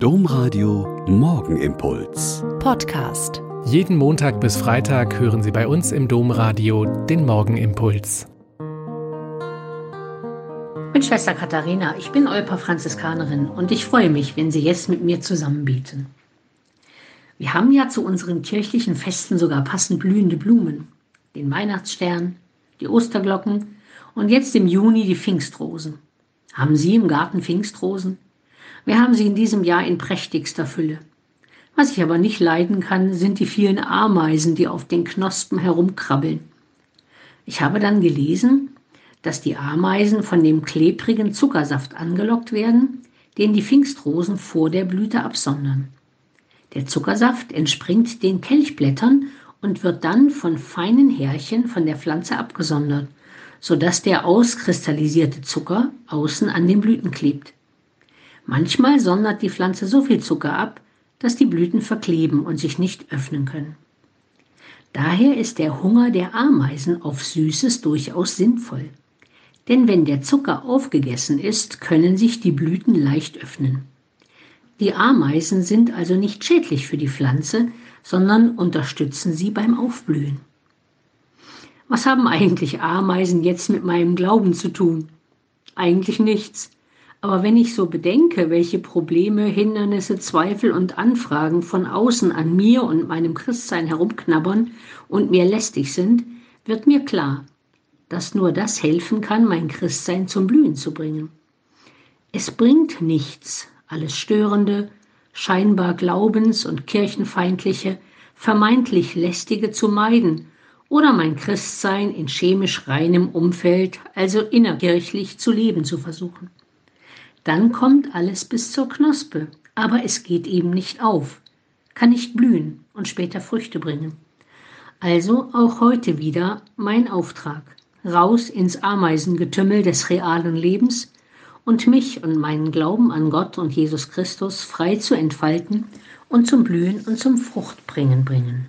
Domradio Morgenimpuls. Podcast. Jeden Montag bis Freitag hören Sie bei uns im Domradio den Morgenimpuls. Ich bin Schwester Katharina, ich bin Olper Franziskanerin und ich freue mich, wenn Sie jetzt mit mir zusammen beten. Wir haben ja zu unseren kirchlichen Festen sogar passend blühende Blumen. Den Weihnachtsstern, die Osterglocken und jetzt im Juni die Pfingstrosen. Haben Sie im Garten Pfingstrosen? Wir haben sie in diesem Jahr in prächtigster Fülle. Was ich aber nicht leiden kann, sind die vielen Ameisen, die auf den Knospen herumkrabbeln. Ich habe dann gelesen, dass die Ameisen von dem klebrigen Zuckersaft angelockt werden, den die Pfingstrosen vor der Blüte absondern. Der Zuckersaft entspringt den Kelchblättern und wird dann von feinen Härchen von der Pflanze abgesondert, sodass der auskristallisierte Zucker außen an den Blüten klebt. Manchmal sondert die Pflanze so viel Zucker ab, dass die Blüten verkleben und sich nicht öffnen können. Daher ist der Hunger der Ameisen auf Süßes durchaus sinnvoll. Denn wenn der Zucker aufgegessen ist, können sich die Blüten leicht öffnen. Die Ameisen sind also nicht schädlich für die Pflanze, sondern unterstützen sie beim Aufblühen. Was haben eigentlich Ameisen jetzt mit meinem Glauben zu tun? Eigentlich nichts. Aber wenn ich so bedenke, welche Probleme, Hindernisse, Zweifel und Anfragen von außen an mir und meinem Christsein herumknabbern und mir lästig sind, wird mir klar, dass nur das helfen kann, mein Christsein zum Blühen zu bringen. Es bringt nichts, alles Störende, scheinbar glaubens- und kirchenfeindliche, vermeintlich lästige zu meiden oder mein Christsein in chemisch reinem Umfeld, also innerkirchlich, zu leben zu versuchen. Dann kommt alles bis zur Knospe, aber es geht eben nicht auf, kann nicht blühen und später Früchte bringen. Also auch heute wieder mein Auftrag, raus ins Ameisengetümmel des realen Lebens und mich und meinen Glauben an Gott und Jesus Christus frei zu entfalten und zum Blühen und zum Fruchtbringen bringen.